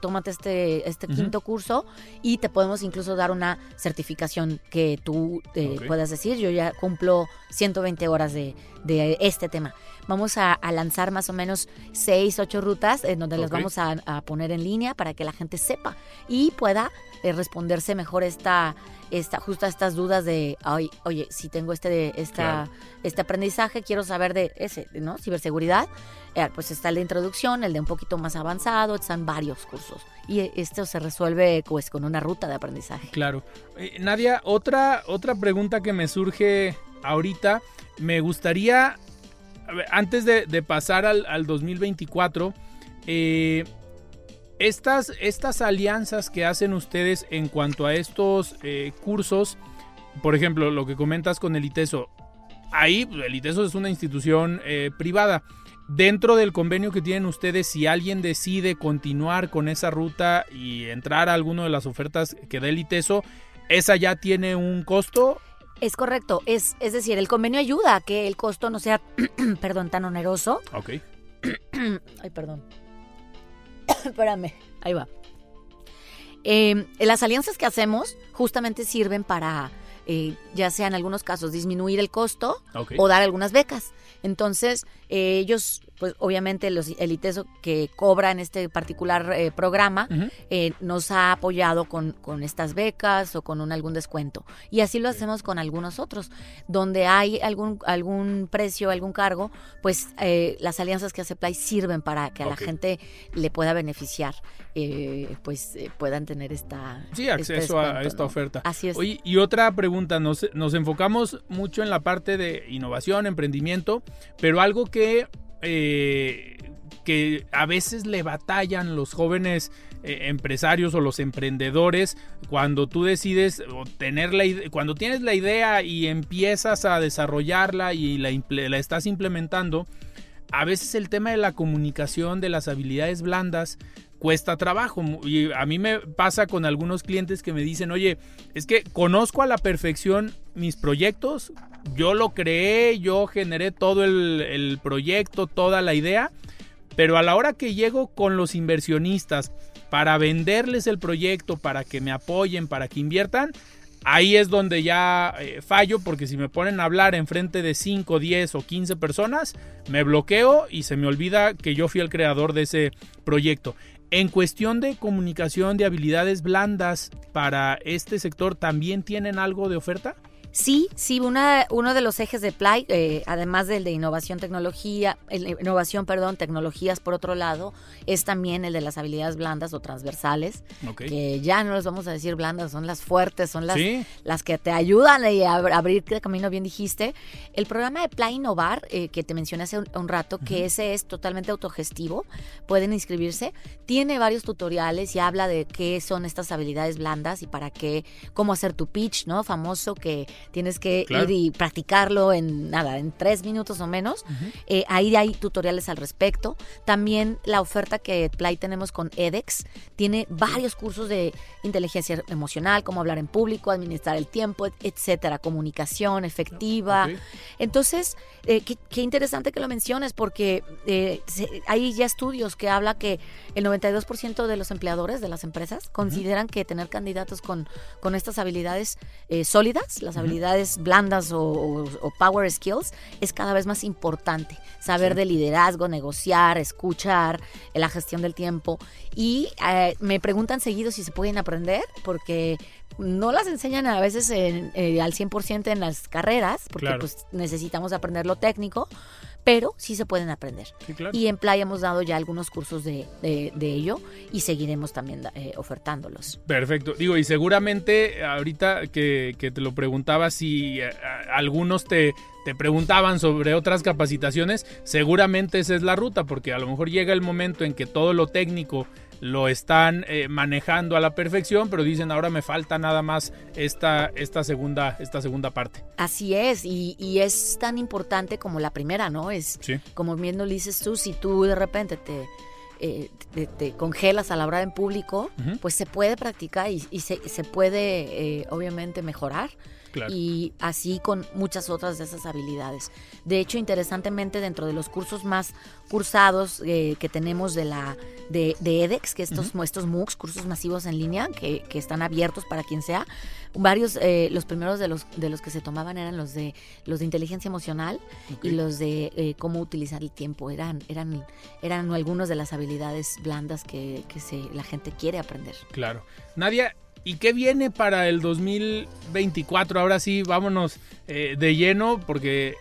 tómate este, este quinto curso y te podemos incluso dar una certificación que tú eh, puedas decir, yo ya cumplo 120 horas de, de este tema. Vamos a, a lanzar más o menos seis, ocho rutas en donde las vamos a, a poner en línea para que la gente sepa y pueda eh, responderse mejor esta, esta, justo a estas dudas de, "Ay, oye, si tengo este, esta, Claro. este aprendizaje, quiero saber de ese, ¿no? Ciberseguridad. Eh, pues está el de introducción, el de un poquito más avanzado, están varios cursos. Y esto se resuelve pues con una ruta de aprendizaje. Claro. Eh, Nadia, otra, otra pregunta que me surge ahorita, me gustaría, antes de, pasar al, al 2024, eh, estas, estas alianzas que hacen ustedes en cuanto a estos eh, cursos, por ejemplo, lo que comentas con el ITESO, ahí pues, el ITESO es una institución eh, privada. Dentro del convenio que tienen ustedes, si alguien decide continuar con esa ruta y entrar a alguna de las ofertas que da el ITESO, ¿esa ya tiene un costo? Es correcto, es, es decir, el convenio ayuda a que el costo no sea, perdón, tan oneroso. Ok. Ay, perdón. Espérame, ahí va. Eh, las alianzas que hacemos justamente sirven para, eh, ya sea en algunos casos, disminuir el costo o dar algunas becas. Entonces, eh, ellos, pues obviamente los, el ITESO que cobra en este particular eh, programa, eh, nos ha apoyado con, con estas becas o con un, algún descuento. Y así lo hacemos con algunos otros. Donde hay algún, algún precio, algún cargo, pues eh, las alianzas que hace Play sirven para que a la gente le pueda beneficiar, eh, pues puedan tener esta... Sí, este acceso a esta ¿no? oferta. Así es. Oye, y otra pregunta, nos, nos enfocamos mucho en la parte de innovación, emprendimiento, pero algo que, eh, que a veces le batallan los jóvenes eh, empresarios o los emprendedores cuando tú decides tener la cuando tienes la idea y empiezas a desarrollarla y la estás implementando, a veces el tema de la comunicación, de las habilidades blandas, cuesta trabajo. Y a mí me pasa con algunos clientes que me dicen, oye, es que conozco a la perfección mis proyectos, yo lo creé, yo generé todo el, proyecto, toda la idea, pero a la hora que llego con los inversionistas para venderles el proyecto, para que me apoyen, para que inviertan, ahí es donde ya eh, fallo, porque si me ponen a hablar enfrente de 5, 10 o 15 personas, me bloqueo y se me olvida que yo fui el creador de ese proyecto. En cuestión de comunicación, de habilidades blandas para este sector, ¿también tienen algo de oferta? Sí, sí, una, uno de los ejes de Play, eh, además del de innovación, tecnología, el de innovación, perdón, tecnologías por otro lado, es también el de las habilidades blandas o transversales, Ok. que ya no les vamos a decir blandas, son las fuertes, son las, Sí. las que te ayudan a ab- abrir el camino, bien dijiste. El programa de Play Innovar, eh, que te mencioné hace un, un rato, que ese es totalmente autogestivo, pueden inscribirse, tiene varios tutoriales y habla de qué son estas habilidades blandas y para qué, cómo hacer tu pitch, ¿no? Famoso que tienes que Claro. ir y practicarlo en nada, en tres minutos o menos. Eh, ahí hay tutoriales al respecto. También la oferta que Play tenemos con edX tiene varios cursos de inteligencia emocional, cómo hablar en público, administrar el tiempo, etcétera, comunicación efectiva. Entonces, eh, qué, qué interesante que lo menciones porque eh, se- hay ya estudios que habla que el 92% de los empleadores de las empresas consideran que tener candidatos con, con estas habilidades eh, sólidas, las habilidades habilidades blandas o, power skills es cada vez más importante. Saber de liderazgo, negociar, escuchar, la gestión del tiempo. Y eh, me preguntan seguido si se pueden aprender, porque no las enseñan a veces eh, al 100% en las carreras, porque pues necesitamos aprender lo técnico, pero sí se pueden aprender. Y en Playa hemos dado ya algunos cursos de, ello y seguiremos también eh, ofertándolos. Perfecto. Digo, y seguramente ahorita que, te lo preguntaba si eh, algunos te, te preguntaban sobre otras capacitaciones, seguramente esa es la ruta, porque a lo mejor llega el momento en que todo lo técnico lo están eh, manejando a la perfección, pero dicen ahora me falta nada más esta, esta, segunda, esta segunda parte. Así es, y, es tan importante como la primera, ¿no? Es como bien lo dices tú, si tú de repente te, eh, te, congelas a la hora en público, pues se puede practicar y, se, se, puede eh, obviamente mejorar y así con muchas otras de esas habilidades. De hecho, interesantemente, dentro de los cursos más cursados eh, que tenemos de la de, EDEX, que estos, estos MOOCs, cursos masivos en línea, que, que están abiertos para quien sea, varios, eh, los primeros de los, de los que se tomaban eran los de los de inteligencia emocional y los de eh, cómo utilizar el tiempo. Eran, eran, eran algunas de las habilidades blandas que, que se, la gente quiere aprender. Claro. Nadia, ¿Y qué viene para el 2024? Ahora sí, vámonos eh, de lleno porque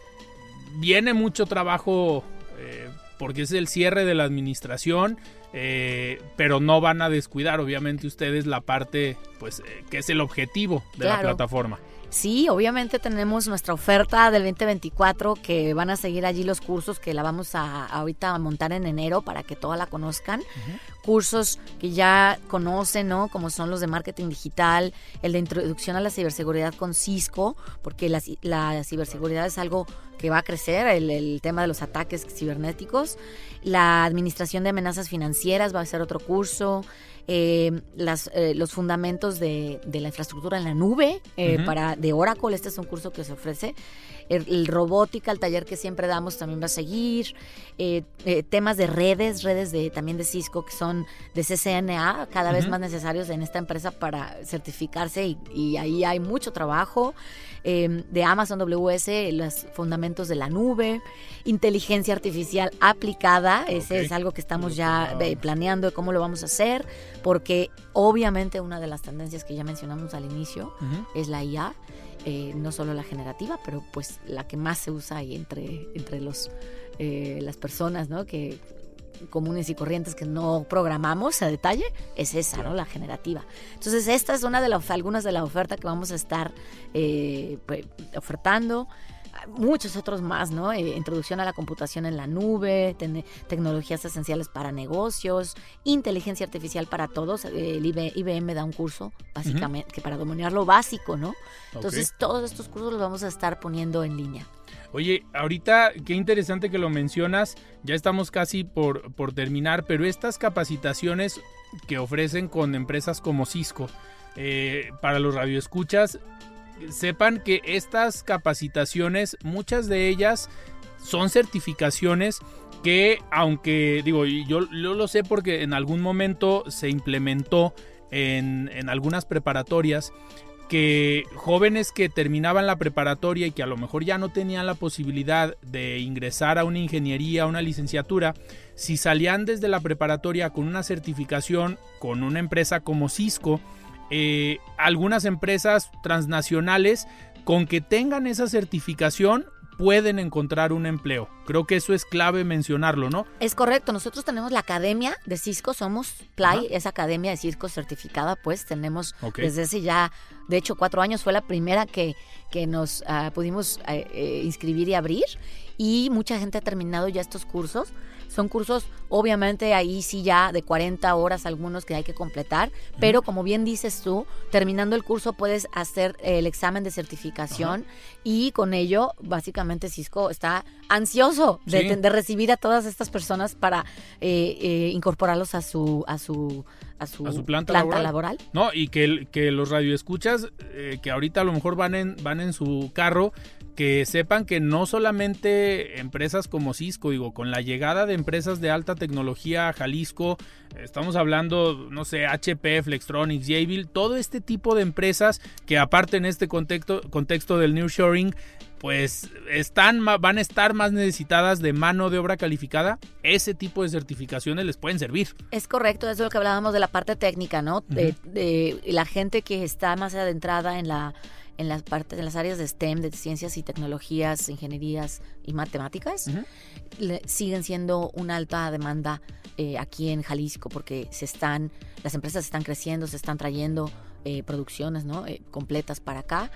viene mucho trabajo eh, porque es el cierre de la administración, eh, pero no van a descuidar obviamente ustedes la parte pues que es el objetivo de la plataforma. Sí, obviamente tenemos nuestra oferta del 2024 que van a seguir allí los cursos que la vamos a ahorita a montar en enero para que toda la conozcan. Cursos que ya conocen, ¿no? Como son los de marketing digital, el de introducción a la ciberseguridad con Cisco, porque la, la ciberseguridad es algo que va a crecer, el, tema de los ataques cibernéticos. La administración de amenazas financieras va a ser otro curso. Eh, las, eh, los fundamentos de, la infraestructura en la nube eh, para de Oracle. Este es un curso que se ofrece. El, robótica, el taller que siempre damos también va a seguir. temas de redes, redes de también de Cisco que son de CCNA, cada vez más necesarios en esta empresa para certificarse y, y ahí hay mucho trabajo. de Amazon WS, los fundamentos de la nube, inteligencia artificial aplicada, ese es algo que estamos ya planeando de cómo lo vamos a hacer porque obviamente una de las tendencias que ya mencionamos al inicio es la IA, eh, no solo la generativa, pero pues la que más se usa ahí entre, entre los, eh, las personas, ¿no? Que comunes y corrientes que no programamos a detalle, es esa, ¿no? La generativa. Entonces, esta es una de las, algunas de la oferta que vamos a estar eh, pues, ofertando muchos otros más, ¿no? Eh, introducción a la computación en la nube, tecnologías esenciales para negocios, inteligencia artificial para todos. El IBM da un curso, básicamente, que para dominar lo básico, ¿no? Entonces, todos estos cursos los vamos a estar poniendo en línea. Oye, ahorita qué interesante que lo mencionas, ya estamos casi por, por terminar, pero estas capacitaciones que ofrecen con empresas como Cisco, eh, para los radioescuchas, sepan que estas capacitaciones, muchas de ellas son certificaciones que aunque digo, yo, lo sé porque en algún momento se implementó en, en algunas preparatorias que jóvenes que terminaban la preparatoria y que a lo mejor ya no tenían la posibilidad de ingresar a una ingeniería, a una licenciatura, si salían desde la preparatoria con una certificación con una empresa como Cisco, eh, algunas empresas transnacionales con que tengan esa certificación pueden encontrar un empleo. Creo que eso es clave mencionarlo, ¿no? Es correcto. Nosotros tenemos la academia de Cisco, somos Play, esa academia de Cisco certificada, pues tenemos desde hace ya, de hecho, cuatro años fue la primera que, que nos ah, pudimos eh, eh, inscribir y abrir. Y mucha gente ha terminado ya estos cursos. Son cursos, obviamente ahí sí ya de 40 horas algunos que hay que completar, pero como bien dices tú, terminando el curso puedes hacer el examen de certificación y con ello básicamente Cisco está ansioso de, recibir a todas estas personas para eh, eh, incorporarlos a su, a su a su, A su planta laboral. laboral. No, y que, que los radioescuchas, eh, que ahorita a lo mejor van en, van en su carro, que sepan que no solamente empresas como Cisco, digo, con la llegada de empresas de alta tecnología a Jalisco, estamos hablando, no sé, HP, Flextronics, Jabil, todo este tipo de empresas que aparte en este contexto, contexto del nearshoring, pues están, van a estar más necesitadas de mano de obra calificada, ese tipo de certificaciones les pueden servir. Es correcto, eso es lo que hablábamos de la parte técnica, ¿no? de, de la gente que está más adentrada en la en las partes en las áreas de STEM, de ciencias y tecnologías, ingenierías y matemáticas, le- siguen siendo una alta demanda eh, aquí en Jalisco porque se están las empresas están creciendo, se están trayendo eh, producciones, ¿no? Eh, completas para acá.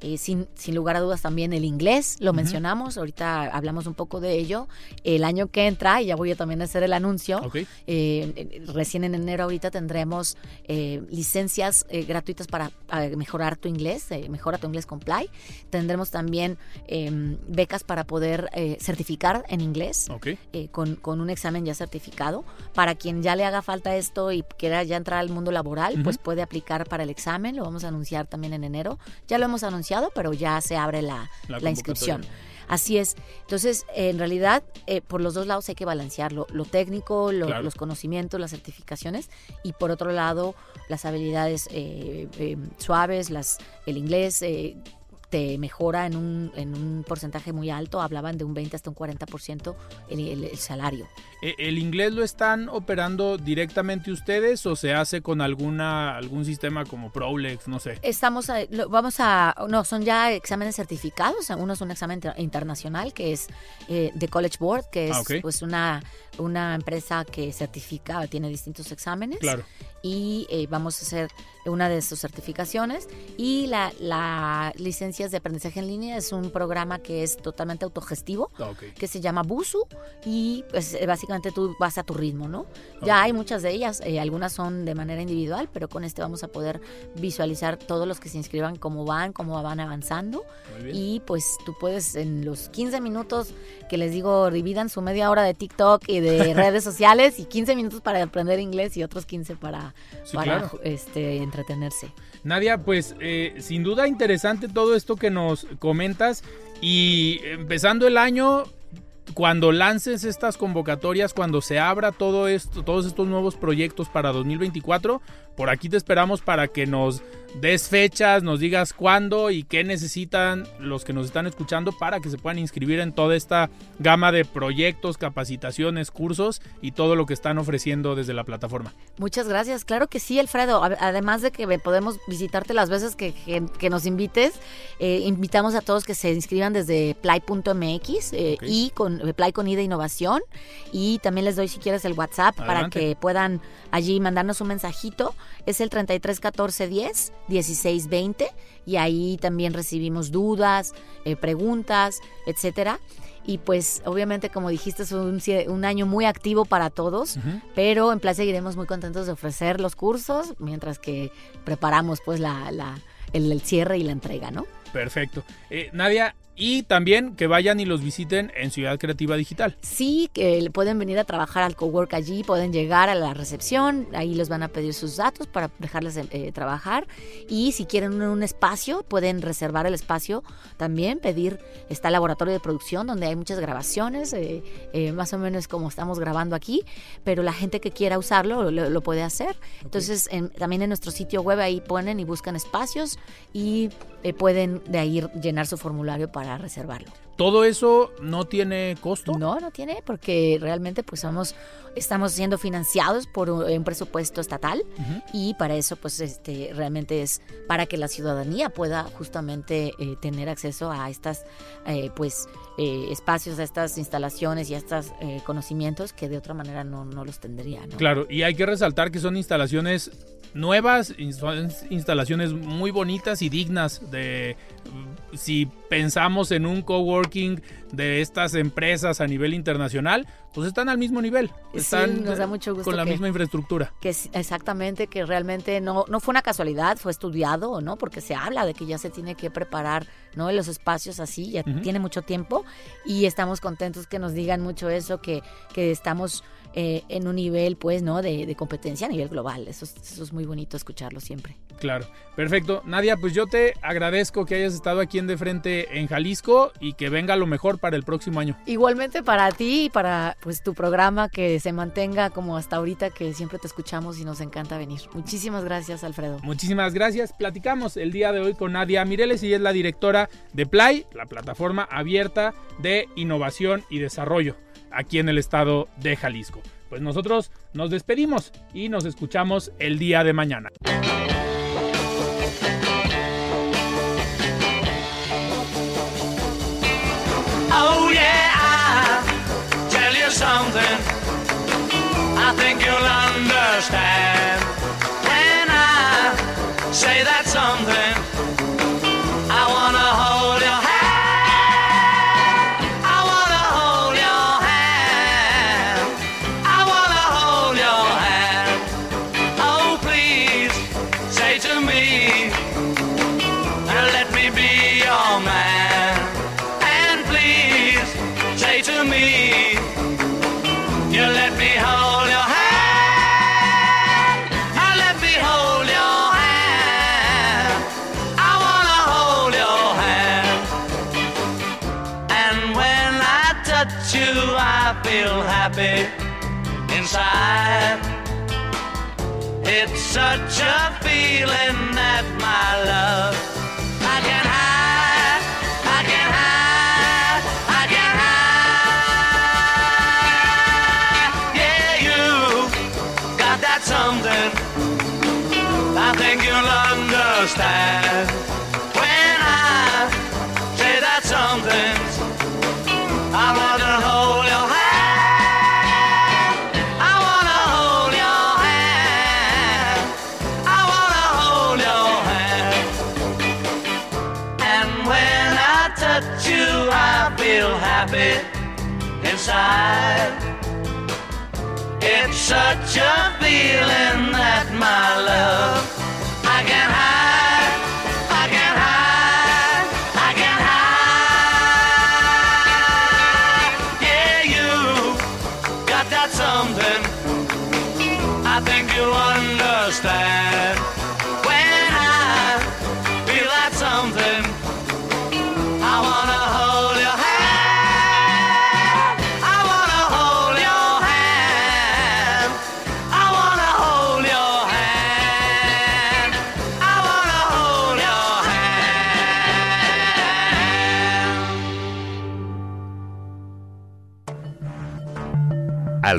Eh, sin, sin lugar a dudas también el inglés, lo mencionamos, ahorita hablamos un poco de ello. El año que entra, y ya voy a también hacer el anuncio, recién en enero ahorita tendremos licencias gratuitas para mejorar tu inglés, mejora tu inglés con Play. Tendremos también eh, becas para poder certificar en inglés Ok. eh, con, con un examen ya certificado. Para quien ya le haga falta esto y quiera ya entrar al mundo laboral, pues puede aplicar para el examen. Lo vamos a anunciar también en enero. Ya lo hemos anunciado, pero ya se abre la, La la inscripción. Así es. Entonces, en realidad, eh, por los dos lados hay que balancearlo. Lo técnico, lo- Claro. los conocimientos, las certificaciones y por otro lado, las habilidades eh, eh, suaves, las, el inglés. Eh, te mejora en un, en un porcentaje muy alto, hablaban de un 20 hasta un 40% el, el, el salario. ¿E- ¿El inglés lo están operando directamente ustedes o se hace con alguna algún sistema como Prolex, no sé? Estamos, a- lo- vamos a, no, son ya exámenes certificados. Uno es un examen inter- internacional que es eh, de College Board, que es Ah, pues una, una empresa que certifica, tiene distintos exámenes. Claro. Y eh, vamos a hacer una de sus certificaciones. Y la, la de aprendizaje en línea es un programa que es totalmente autogestivo Ah, que se llama Busu y pues eh, básicamente tú vas a tu ritmo, ¿no? Ya hay muchas de ellas, eh, algunas son de manera individual, pero con este vamos a poder visualizar todos los que se inscriban cómo van, cómo van avanzando y pues tú puedes en los 15 minutos que les digo dividan su media hora de TikTok y de redes sociales y 15 minutos para aprender inglés y otros 15 para, Sí, para claro. este entretenerse. Nadia, pues eh, sin duda interesante todo esto que nos comentas y empezando el año, cuando lances estas convocatorias, cuando se abra todo esto, todos estos nuevos proyectos para 2024, por aquí te esperamos para que nos des fechas, nos digas cuándo y qué necesitan los que nos están escuchando para que se puedan inscribir en toda esta gama de proyectos, capacitaciones, cursos y todo lo que están ofreciendo desde la plataforma. Muchas gracias. Claro que sí, Alfredo. Además de que podemos visitarte las veces que, que- que nos invites, eh, invitamos a todos que se inscriban desde play.mx eh, y con eh, Play con Ida Innovación. Y también les doy, si quieres, el WhatsApp para que puedan allí mandarnos un mensajito. Es el 33 14 10 16 20 y ahí también recibimos dudas, eh, preguntas, etcétera. Y pues obviamente como dijiste es un, año muy activo para todos, pero en Play seguiremos muy contentos de ofrecer los cursos mientras que preparamos pues la, la- el, el cierre y la entrega, ¿no? Perfecto. Eh, Nadia, y también que vayan y los visiten en Ciudad Creativa Digital. Sí, que pueden venir a trabajar al cowork allí, pueden llegar a la recepción, ahí les van a pedir sus datos para dejarles eh, trabajar y si quieren un, espacio, pueden reservar el espacio también, pedir, está el laboratorio de producción donde hay muchas grabaciones, eh, eh, más o menos como estamos grabando aquí, pero la gente que quiera usarlo lo, lo puede hacer. Entonces en- también en nuestro sitio web ahí ponen y buscan espacios y eh, pueden de ahí llenar su formulario para reservarlo. ¿Todo eso no tiene costo? No, no tiene, porque realmente pues somos, estamos siendo financiados por un, un presupuesto estatal y para eso pues este realmente es para que la ciudadanía pueda justamente eh, tener acceso a estas eh, pues eh, espacios, a estas instalaciones y a estos eh, conocimientos que de otra manera no, no los tendría. ¿no? Claro, y hay que resaltar que son instalaciones nuevas, instalaciones muy bonitas y dignas de si pensamos en un coworking de estas empresas a nivel internacional, pues están al mismo nivel, Sí, están nos da mucho gusto con la que- misma infraestructura. que exactamente que realmente no no fue una casualidad fue estudiado no porque se habla de que ya se tiene que preparar no en los espacios así ya tiene mucho tiempo y estamos contentos que nos digan mucho eso que que estamos eh, en un nivel, pues, ¿no? De, de competencia a nivel global. Eso, es- eso es muy bonito escucharlo siempre. Claro, perfecto. Nadia, pues yo te agradezco que hayas estado aquí en De Frente en Jalisco y que venga lo mejor para el próximo año. Igualmente para ti y para pues tu programa que se mantenga como hasta ahorita que siempre te escuchamos y nos encanta venir. Muchísimas gracias, Alfredo. Muchísimas gracias. Platicamos el día de hoy con Nadia Mireles y es la directora de Play, la plataforma abierta de innovación y desarrollo aquí en el estado de Jalisco. Pues nosotros nos despedimos y nos escuchamos el día de mañana. Oh yeah, tell you something. I think you'll understand I say that It's such a feeling that my love It's such a feeling that my love